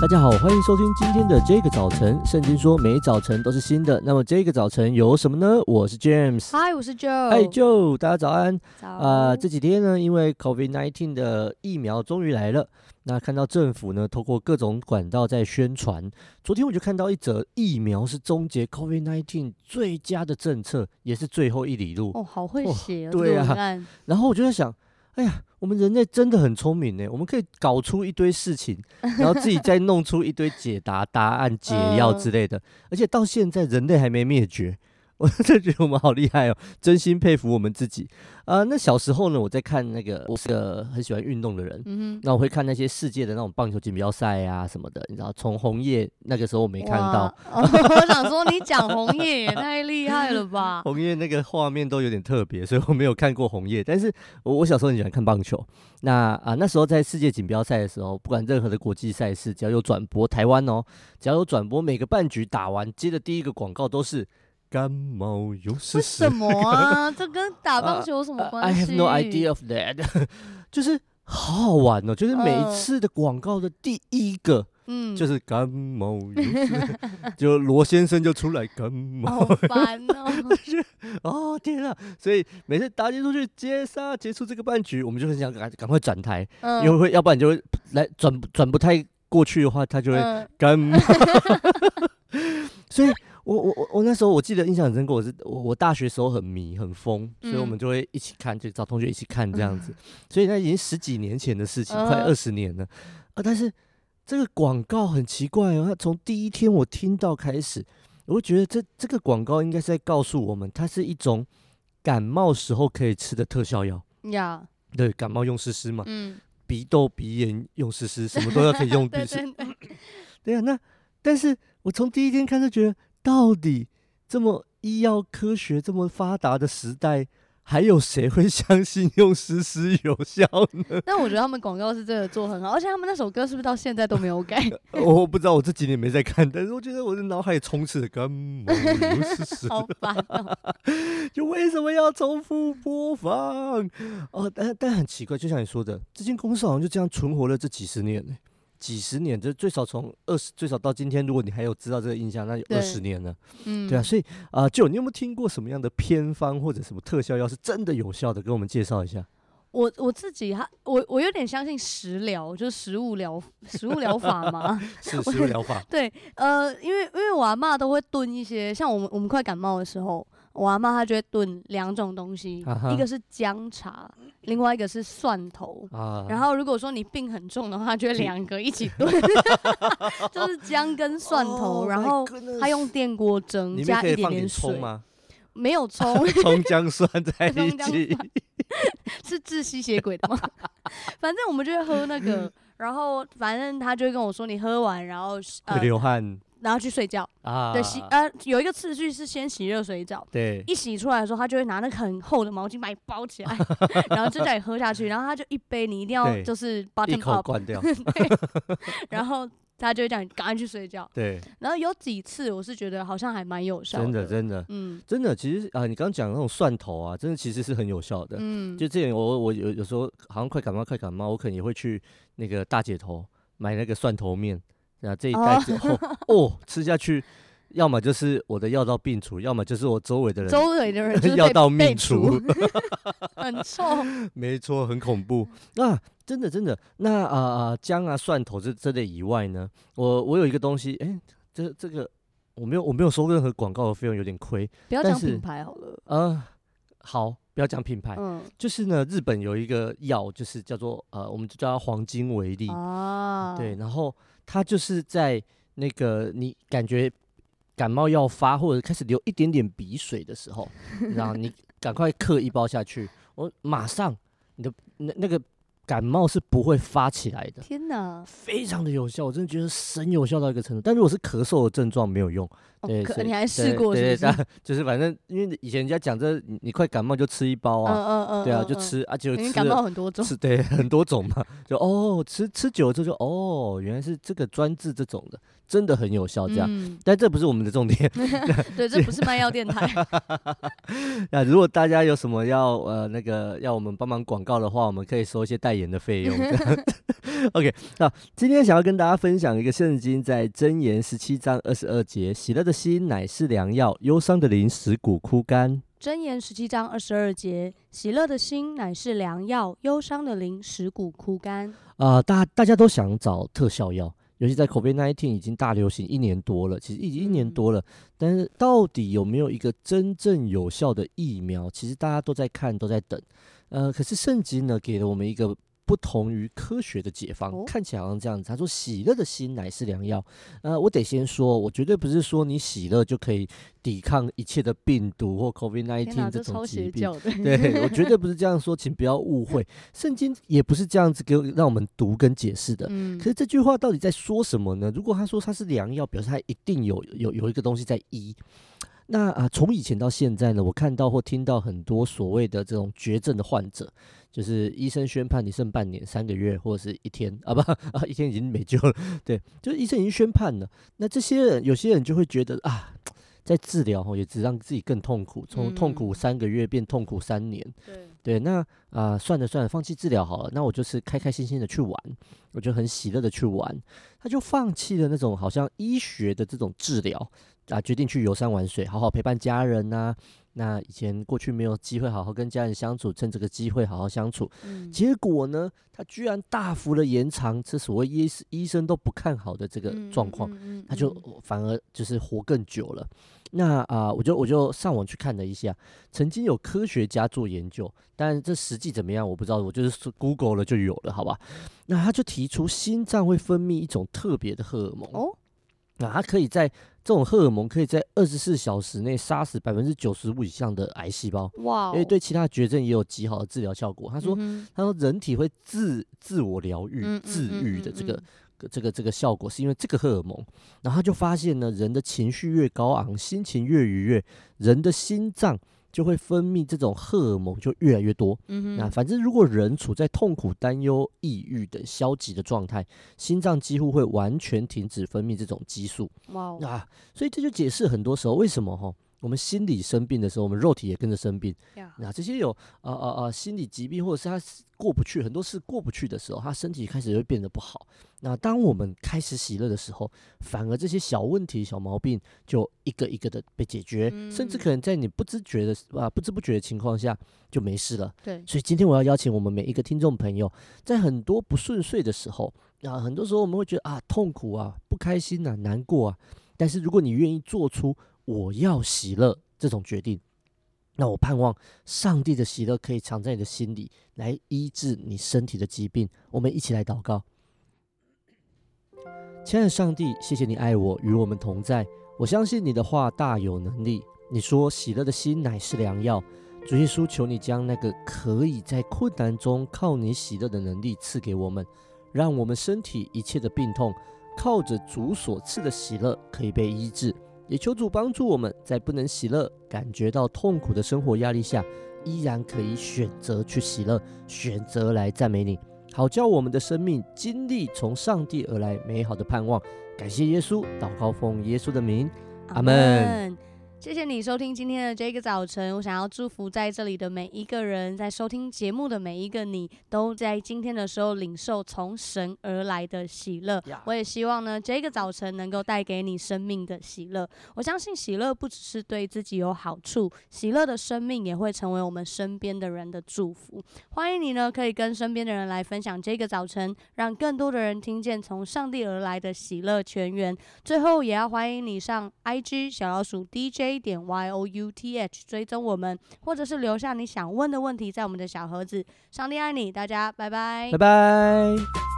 大家好，欢迎收听今天的这个早晨。圣经说每早晨都是新的，那么这个早晨有什么呢？我是 James，嗨，我是 Joe，嗨 Joe，大家早安。早。啊、呃，这几天呢，因为 COVID-19 的疫苗终于来了，那看到政府呢，透过各种管道在宣传。昨天我就看到一则疫苗是终结 COVID-19 最佳的政策，也是最后一里路。哦，好会写哦，对啊。然后我就在想。哎呀，我们人类真的很聪明呢，我们可以搞出一堆事情，然后自己再弄出一堆解答、答案、解药之类的，而且到现在人类还没灭绝。我真的觉得我们好厉害哦，真心佩服我们自己啊、呃！那小时候呢，我在看那个，我是个很喜欢运动的人，嗯哼，那我会看那些世界的那种棒球锦标赛啊什么的，你知道，从红叶那个时候我没看到，哦、我想说你讲红叶也太厉害了吧？红叶那个画面都有点特别，所以我没有看过红叶，但是我我小时候很喜欢看棒球。那啊、呃，那时候在世界锦标赛的时候，不管任何的国际赛事，只要有转播，台湾哦，只要有转播，每个半局打完接的第一个广告都是。感冒又是什么啊？这跟打棒球有什么关系、uh,？I have no idea of that。就是好好玩哦，就是每一次的广告的第一个，嗯，就是感冒又是，就罗先生就出来感冒，好烦哦！哦天啊！所以每次打击出去接杀结束这个半局，我们就很想赶赶快转台，嗯、因为会要不然就会来转转不太过去的话，他就会感冒。嗯、所以。我我我我那时候我记得印象很深刻，我是我我大学时候很迷很疯，所以我们就会一起看，就找同学一起看这样子。嗯、所以那已经十几年前的事情，嗯、快二十年了啊！但是这个广告很奇怪哦，它从第一天我听到开始，我会觉得这这个广告应该是在告诉我们，它是一种感冒时候可以吃的特效药。呀，对，感冒用湿湿嘛，嗯，鼻窦鼻炎用湿湿，什么都要可以用鼻湿。对，对，对，对啊，那但是我从第一天看就觉得。到底这么医药科学这么发达的时代，还有谁会相信用湿湿有效呢？但我觉得他们广告是真的做很好，而且他们那首歌是不是到现在都没有改？我不知道，我这几年没在看，但是我觉得我的脑海里充斥着感冒又是湿，好烦哦！就为什么要重复播放？哦，但但很奇怪，就像你说的，这间公司好像就这样存活了这几十年呢。几十年，这最少从二十，最少到今天，如果你还有知道这个印象，那有二十年了。嗯，对啊，所以啊，就、呃、你有没有听过什么样的偏方或者什么特效药是真的有效的？给我们介绍一下。我我自己哈，我我有点相信食疗，就是食物疗食物疗法嘛。是食物疗法。对，呃，因为因为我阿嬷都会炖一些，像我们我们快感冒的时候。我阿妈她就会炖两种东西，啊、一个是姜茶，另外一个是蒜头。啊、然后如果说你病很重的话，就会 两个一起炖，就是姜跟蒜头，哦、然后她用电锅蒸，加一点点水。没有葱，葱姜蒜在一起，是治吸血鬼的吗？反正我们就会喝那个，然后反正他就会跟我说，你喝完然后会流汗。然后去睡觉啊，对，洗呃有一个次序是先洗热水澡，对，一洗出来的时候，他就会拿那个很厚的毛巾把你包起来，然后就叫你喝下去，然后他就一杯你一定要就是 bottom up，一口灌掉，对，然后他就会叫你赶快去睡觉，对，然后有几次我是觉得好像还蛮有效的，真的真的，嗯，真的，其实啊、呃，你刚刚讲的那种蒜头啊，真的其实是很有效的，嗯，就这样，我我有有时候好像快感冒快感冒，我可能也会去那个大姐头买那个蒜头面。那这一袋之后，哦，吃下去，要么就是我的药到病除，要么就是我周围的人，周围的人 药到命除，很臭，没错，很恐怖。啊！真的真的，那啊啊姜啊蒜头这这类以外呢，我我有一个东西，哎、欸，这这个我没有我没有收任何广告的费用，有点亏。不要讲品牌好了，嗯，好，不要讲品牌，嗯，就是呢，日本有一个药，就是叫做呃，我们就叫它黄金维力啊，对，然后。它就是在那个你感觉感冒要发或者开始流一点点鼻水的时候，然后你 赶快嗑一包下去，我马上你的那那个。感冒是不会发起来的，天哪，非常的有效，我真的觉得神有效到一个程度。但如果是咳嗽的症状没有用，对，你还试过是是？对对，就是反正因为以前人家讲这，你快感冒就吃一包啊，嗯嗯对啊，就吃啊就吃。感冒很多种，对，很多种嘛，就哦，吃吃久了之后就哦，原来是这个专治这种的。真的很有效，这样，嗯、但这不是我们的重点。对，这不是卖药电台。那如果大家有什么要呃那个要我们帮忙广告的话，我们可以收一些代言的费用。OK，那今天想要跟大家分享一个圣经，在箴言十七章二十二节：喜乐的心乃是良药，忧伤的灵使骨枯干。箴言十七章二十二节：喜乐的心乃是良药，忧伤的灵使骨枯干。啊、呃，大大家都想找特效药。尤其在 COVID-19 已经大流行一年多了，其实已经一年多了，但是到底有没有一个真正有效的疫苗？其实大家都在看，都在等。呃，可是圣经呢，给了我们一个。不同于科学的解方，看起来好像这样子。他说：“喜乐的心乃是良药。”呃，我得先说，我绝对不是说你喜乐就可以抵抗一切的病毒或 COVID-19 这种疾病。对，我绝对不是这样说，请不要误会。圣经也不是这样子给让我们读跟解释的。可是这句话到底在说什么呢？如果他说他是良药，表示他一定有有有一个东西在医。那啊，从以前到现在呢，我看到或听到很多所谓的这种绝症的患者。就是医生宣判你剩半年、三个月或者是一天啊不啊一天已经没救了，对，就是医生已经宣判了。那这些人有些人就会觉得啊，在治疗吼也只让自己更痛苦，从痛苦三个月变痛苦三年。对，那啊算了算了，放弃治疗好了。那我就是开开心心的去玩，我就很喜乐的去玩。他就放弃了那种好像医学的这种治疗啊，决定去游山玩水，好好陪伴家人呐、啊。那以前过去没有机会好好跟家人相处，趁这个机会好好相处，嗯、结果呢，他居然大幅的延长这所谓医医生都不看好的这个状况，他就反而就是活更久了。那啊、呃，我就我就上网去看了一下，曾经有科学家做研究，但这实际怎么样我不知道，我就是 Google 了就有了，好吧？那他就提出心脏会分泌一种特别的荷尔蒙，哦，那他可以在。这种荷尔蒙可以在二十四小时内杀死百分之九十五以上的癌细胞，哇！因为对其他绝症也有极好的治疗效果。他说，嗯、他说人体会自自我疗愈、嗯、自愈的这个、这个这个效果，是因为这个荷尔蒙。然后他就发现呢，人的情绪越高昂，心情越愉悦，人的心脏。就会分泌这种荷尔蒙就越来越多。嗯哼，那反正如果人处在痛苦、担忧、抑郁等消极的状态，心脏几乎会完全停止分泌这种激素。哇 Wow. 啊，所以这就解释很多时候为什么哈。我们心理生病的时候，我们肉体也跟着生病。那这些有啊啊啊心理疾病，或者是他过不去很多事过不去的时候，他身体开始会变得不好。那当我们开始喜乐的时候，反而这些小问题、小毛病就一个一个的被解决，嗯、甚至可能在你不知觉的啊不知不觉的情况下就没事了。对，所以今天我要邀请我们每一个听众朋友，在很多不顺遂的时候啊，很多时候我们会觉得啊痛苦啊、不开心啊、难过啊，但是如果你愿意做出我要喜乐这种决定，那我盼望上帝的喜乐可以藏在你的心里，来医治你身体的疾病。我们一起来祷告，亲爱的上帝，谢谢你爱我，与我们同在。我相信你的话大有能力。你说喜乐的心乃是良药。主耶稣，求你将那个可以在困难中靠你喜乐的能力赐给我们，让我们身体一切的病痛靠着主所赐的喜乐可以被医治。也求主帮助我们在不能喜乐、感觉到痛苦的生活压力下，依然可以选择去喜乐，选择来赞美你，好叫我们的生命经历从上帝而来美好的盼望。感谢耶稣，祷告奉耶稣的名，阿门。谢谢你收听今天的这个早晨。我想要祝福在这里的每一个人，在收听节目的每一个你，都在今天的时候领受从神而来的喜乐。我也希望呢，这个早晨能够带给你生命的喜乐。我相信喜乐不只是对自己有好处，喜乐的生命也会成为我们身边的人的祝福。欢迎你呢，可以跟身边的人来分享这个早晨，让更多的人听见从上帝而来的喜乐泉源。最后，也要欢迎你上 IG 小老鼠 DJ。A 点 Y O U T H 追踪我们，或者是留下你想问的问题，在我们的小盒子。上帝爱你，大家拜拜，拜拜。